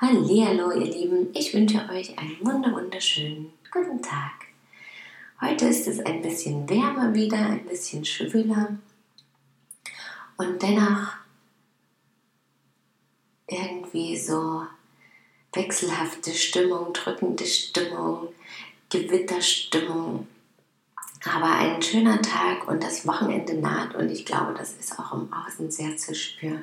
Hallo, ihr Lieben, ich wünsche euch einen wunderschönen guten Tag. Heute ist es ein bisschen wärmer wieder, ein bisschen schwüler und dennoch irgendwie so wechselhafte Stimmung, drückende Stimmung, Gewitterstimmung. Aber ein schöner Tag und das Wochenende naht und ich glaube, das ist auch im Außen sehr zu spüren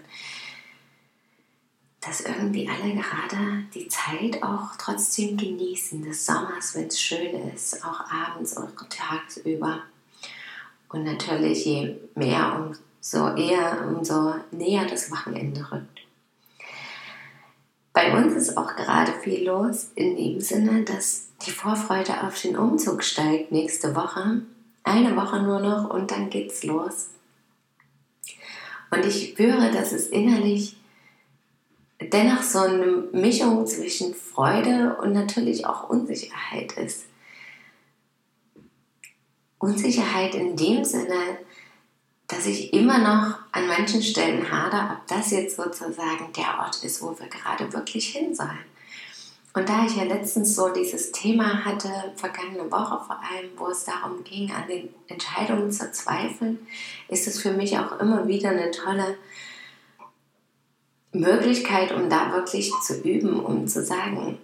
dass irgendwie alle gerade die Zeit auch trotzdem genießen des Sommers, wenn es schön ist, auch abends oder tagsüber. Und natürlich je mehr, umso eher, umso näher das Wochenende rückt. Bei uns ist auch gerade viel los in dem Sinne, dass die Vorfreude auf den Umzug steigt nächste Woche. Eine Woche nur noch und dann geht's los. Und ich spüre, dass es innerlich dennoch so eine Mischung zwischen Freude und natürlich auch Unsicherheit ist. Unsicherheit in dem Sinne, dass ich immer noch an manchen Stellen hader, ob das jetzt sozusagen der Ort ist, wo wir gerade wirklich hin sollen. Und da ich ja letztens so dieses Thema hatte, vergangene Woche vor allem, wo es darum ging, an den Entscheidungen zu zweifeln, ist es für mich auch immer wieder eine tolle Möglichkeit, um da wirklich zu üben, um zu sagen,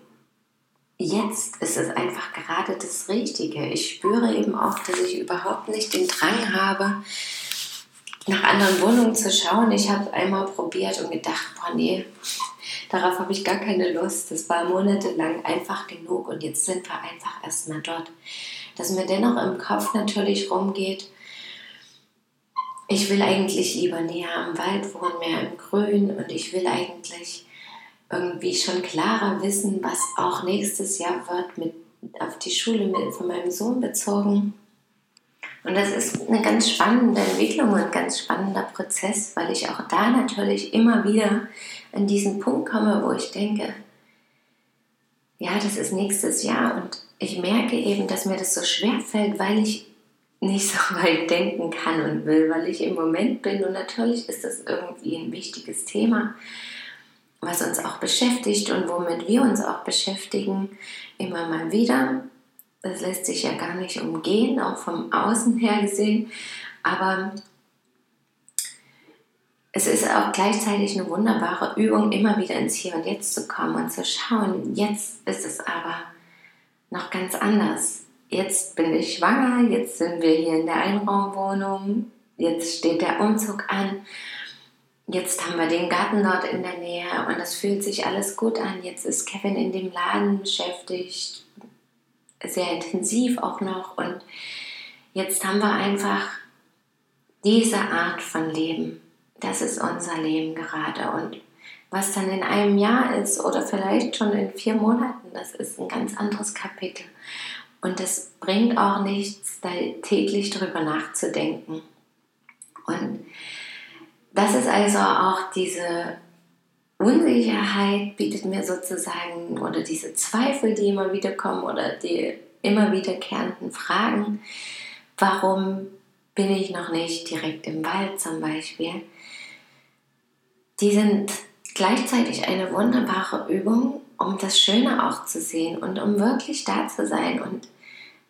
jetzt ist es einfach gerade das Richtige. Ich spüre eben auch, dass ich überhaupt nicht den Drang habe, nach anderen Wohnungen zu schauen. Ich habe einmal probiert und gedacht, boah nee, darauf habe ich gar keine Lust. Das war monatelang einfach genug und jetzt sind wir einfach erstmal dort. Dass mir dennoch im Kopf natürlich rumgeht, ich will eigentlich lieber näher am Wald wohnen, mehr im Grün und ich will eigentlich irgendwie schon klarer wissen, was auch nächstes Jahr wird mit auf die Schule mit, von meinem Sohn bezogen. Und das ist eine ganz spannende Entwicklung und ein ganz spannender Prozess, weil ich auch da natürlich immer wieder an diesen Punkt komme, wo ich denke, ja, das ist nächstes Jahr und ich merke eben, dass mir das so schwer fällt, weil ich nicht so weit denken kann und will, weil ich im Moment bin und natürlich ist das irgendwie ein wichtiges Thema, was uns auch beschäftigt und womit wir uns auch beschäftigen, immer mal wieder das lässt sich ja gar nicht umgehen, auch vom Außen her gesehen. Aber es ist auch gleichzeitig eine wunderbare Übung, immer wieder ins Hier und Jetzt zu kommen und zu schauen, jetzt ist es aber noch ganz anders. Jetzt bin ich schwanger, jetzt sind wir hier in der Einraumwohnung, jetzt steht der Umzug an, jetzt haben wir den Garten dort in der Nähe und es fühlt sich alles gut an. Jetzt ist Kevin in dem Laden beschäftigt, sehr intensiv auch noch. Und jetzt haben wir einfach diese Art von Leben. Das ist unser Leben gerade. Und was dann in einem Jahr ist oder vielleicht schon in vier Monaten, das ist ein ganz anderes Kapitel. Und es bringt auch nichts, da täglich drüber nachzudenken. Und das ist also auch diese Unsicherheit bietet mir sozusagen oder diese Zweifel, die immer wieder kommen oder die immer wiederkehrenden Fragen, warum bin ich noch nicht direkt im Wald zum Beispiel, die sind gleichzeitig eine wunderbare Übung, um das Schöne auch zu sehen und um wirklich da zu sein. Und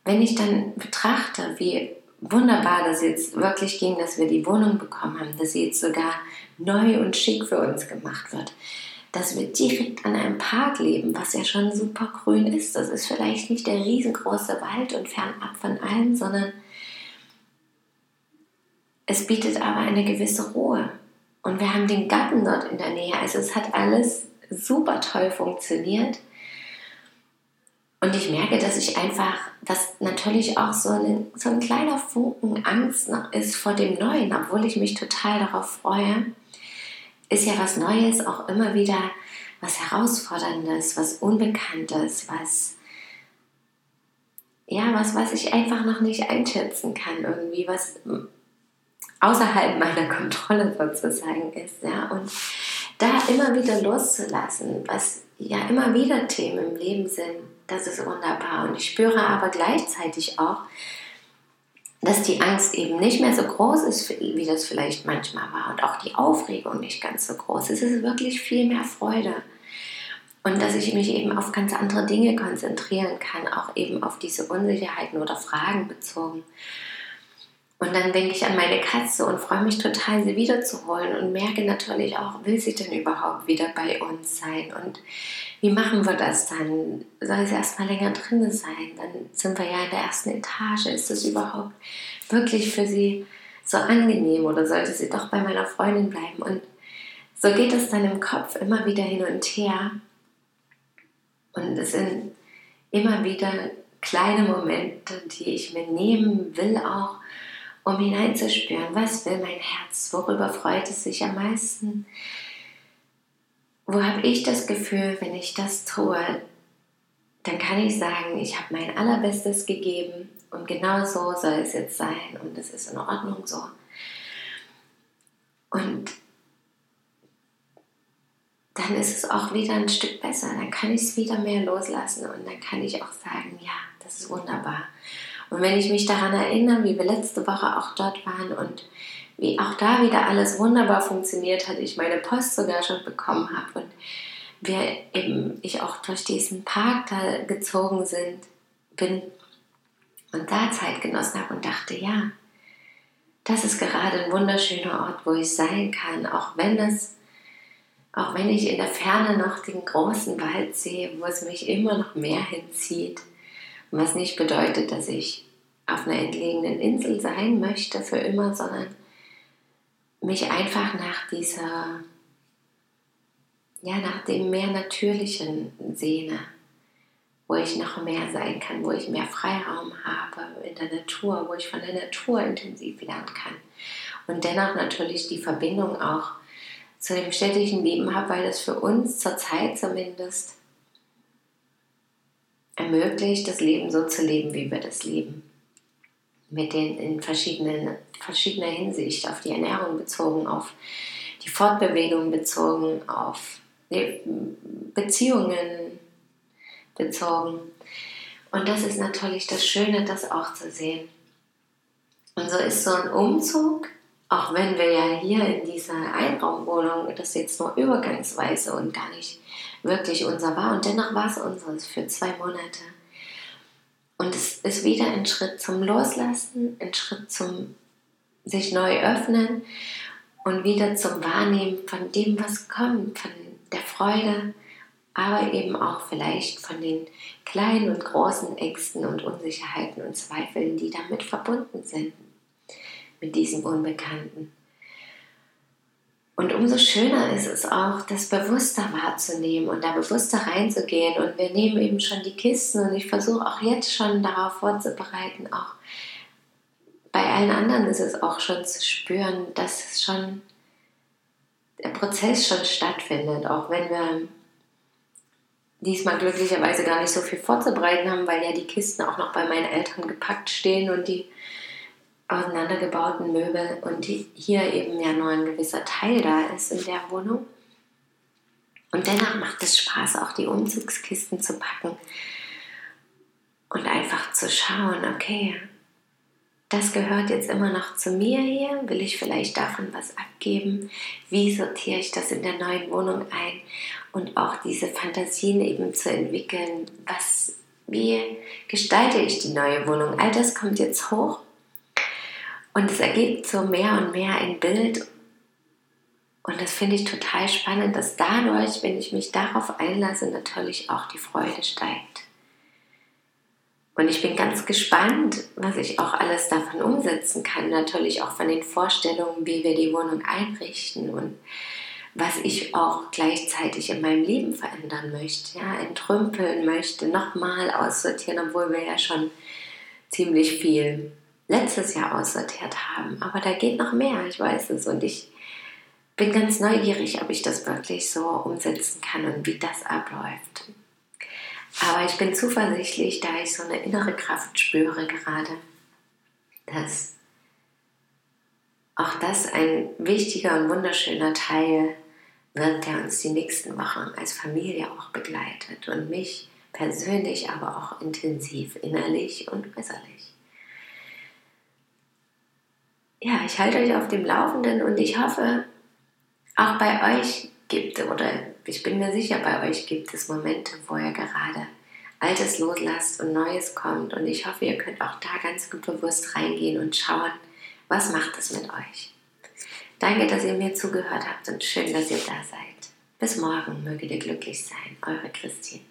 wenn ich dann betrachte, wie wunderbar das jetzt wirklich ging, dass wir die Wohnung bekommen haben, dass sie jetzt sogar neu und schick für uns gemacht wird. Dass wir direkt an einem Park leben, was ja schon super grün ist. Das ist vielleicht nicht der riesengroße Wald und fernab von allem, sondern es bietet aber eine gewisse Ruhe. Und wir haben den Garten dort in der Nähe. Also es hat alles super toll funktioniert. Und ich merke, dass ich einfach, dass natürlich auch so, eine, so ein kleiner Funken Angst noch ist vor dem Neuen, obwohl ich mich total darauf freue, ist ja was Neues auch immer wieder was Herausforderndes, was Unbekanntes, was ja, was, was ich einfach noch nicht einschätzen kann, irgendwie, was außerhalb meiner Kontrolle sozusagen ist, ja, und da immer wieder loszulassen, was ja immer wieder Themen im Leben sind, das ist wunderbar. Und ich spüre aber gleichzeitig auch, dass die Angst eben nicht mehr so groß ist, wie das vielleicht manchmal war und auch die Aufregung nicht ganz so groß. Es ist wirklich viel mehr Freude. Und dass ich mich eben auf ganz andere Dinge konzentrieren kann, auch eben auf diese Unsicherheiten oder Fragen bezogen. Und dann denke ich an meine Katze und freue mich total, sie wiederzuholen und merke natürlich auch, will sie denn überhaupt wieder bei uns sein? Und wie machen wir das dann? Soll sie erstmal länger drin sein? Dann sind wir ja in der ersten Etage. Ist das überhaupt wirklich für sie so angenehm oder sollte sie doch bei meiner Freundin bleiben? Und so geht es dann im Kopf immer wieder hin und her. Und es sind immer wieder kleine Momente, die ich mir nehmen will, auch um hineinzuspüren, was will mein Herz, worüber freut es sich am meisten, wo habe ich das Gefühl, wenn ich das tue, dann kann ich sagen, ich habe mein allerbestes gegeben und genau so soll es jetzt sein und es ist in Ordnung so. Und dann ist es auch wieder ein Stück besser. Dann kann ich es wieder mehr loslassen und dann kann ich auch sagen, ja, das ist wunderbar. Und wenn ich mich daran erinnere, wie wir letzte Woche auch dort waren und wie auch da wieder alles wunderbar funktioniert hat, ich meine Post sogar schon bekommen habe und wir eben, ich auch durch diesen Park da gezogen sind, bin und da Zeit genossen habe und dachte, ja, das ist gerade ein wunderschöner Ort, wo ich sein kann, auch wenn es auch wenn ich in der Ferne noch den großen Wald sehe, wo es mich immer noch mehr hinzieht, was nicht bedeutet, dass ich auf einer entlegenen Insel sein möchte für immer, sondern mich einfach nach dieser, ja, nach dem mehr natürlichen sehne, wo ich noch mehr sein kann, wo ich mehr Freiraum habe in der Natur, wo ich von der Natur intensiv lernen kann. Und dennoch natürlich die Verbindung auch zu dem städtischen Leben habe, weil das für uns zurzeit zumindest ermöglicht, das Leben so zu leben, wie wir das leben. Mit den in verschiedenen, verschiedener Hinsicht, auf die Ernährung bezogen, auf die Fortbewegung bezogen, auf Beziehungen bezogen. Und das ist natürlich das Schöne, das auch zu sehen. Und so ist so ein Umzug auch wenn wir ja hier in dieser Einraumwohnung das jetzt nur übergangsweise und gar nicht wirklich unser war. Und dennoch war es unseres für zwei Monate. Und es ist wieder ein Schritt zum Loslassen, ein Schritt zum sich neu öffnen und wieder zum Wahrnehmen von dem, was kommt, von der Freude, aber eben auch vielleicht von den kleinen und großen Ängsten und Unsicherheiten und Zweifeln, die damit verbunden sind mit diesem Unbekannten. Und umso schöner ist es auch, das bewusster wahrzunehmen und da bewusster reinzugehen. Und wir nehmen eben schon die Kisten und ich versuche auch jetzt schon darauf vorzubereiten. Auch bei allen anderen ist es auch schon zu spüren, dass es schon der Prozess schon stattfindet, auch wenn wir diesmal glücklicherweise gar nicht so viel vorzubereiten haben, weil ja die Kisten auch noch bei meinen Eltern gepackt stehen und die auseinandergebauten Möbel und hier eben ja nur ein gewisser Teil da ist in der Wohnung. Und dennoch macht es Spaß, auch die Umzugskisten zu packen und einfach zu schauen, okay, das gehört jetzt immer noch zu mir hier, will ich vielleicht davon was abgeben, wie sortiere ich das in der neuen Wohnung ein? Und auch diese Fantasien eben zu entwickeln, was, wie gestalte ich die neue Wohnung, all das kommt jetzt hoch und es ergibt so mehr und mehr ein Bild. Und das finde ich total spannend, dass dadurch, wenn ich mich darauf einlasse, natürlich auch die Freude steigt. Und ich bin ganz gespannt, was ich auch alles davon umsetzen kann. Natürlich auch von den Vorstellungen, wie wir die Wohnung einrichten und was ich auch gleichzeitig in meinem Leben verändern möchte. Ja, entrümpeln möchte, nochmal aussortieren, obwohl wir ja schon ziemlich viel letztes Jahr aussortiert haben. Aber da geht noch mehr, ich weiß es. Und ich bin ganz neugierig, ob ich das wirklich so umsetzen kann und wie das abläuft. Aber ich bin zuversichtlich, da ich so eine innere Kraft spüre gerade, dass auch das ein wichtiger und wunderschöner Teil wird, der uns die nächsten Wochen als Familie auch begleitet und mich persönlich, aber auch intensiv, innerlich und äußerlich. Ja, ich halte euch auf dem Laufenden und ich hoffe, auch bei euch gibt es, oder ich bin mir sicher, bei euch gibt es Momente, wo ihr gerade Altes loslasst und Neues kommt. Und ich hoffe, ihr könnt auch da ganz bewusst reingehen und schauen, was macht es mit euch. Danke, dass ihr mir zugehört habt und schön, dass ihr da seid. Bis morgen möget ihr glücklich sein. Eure Christine.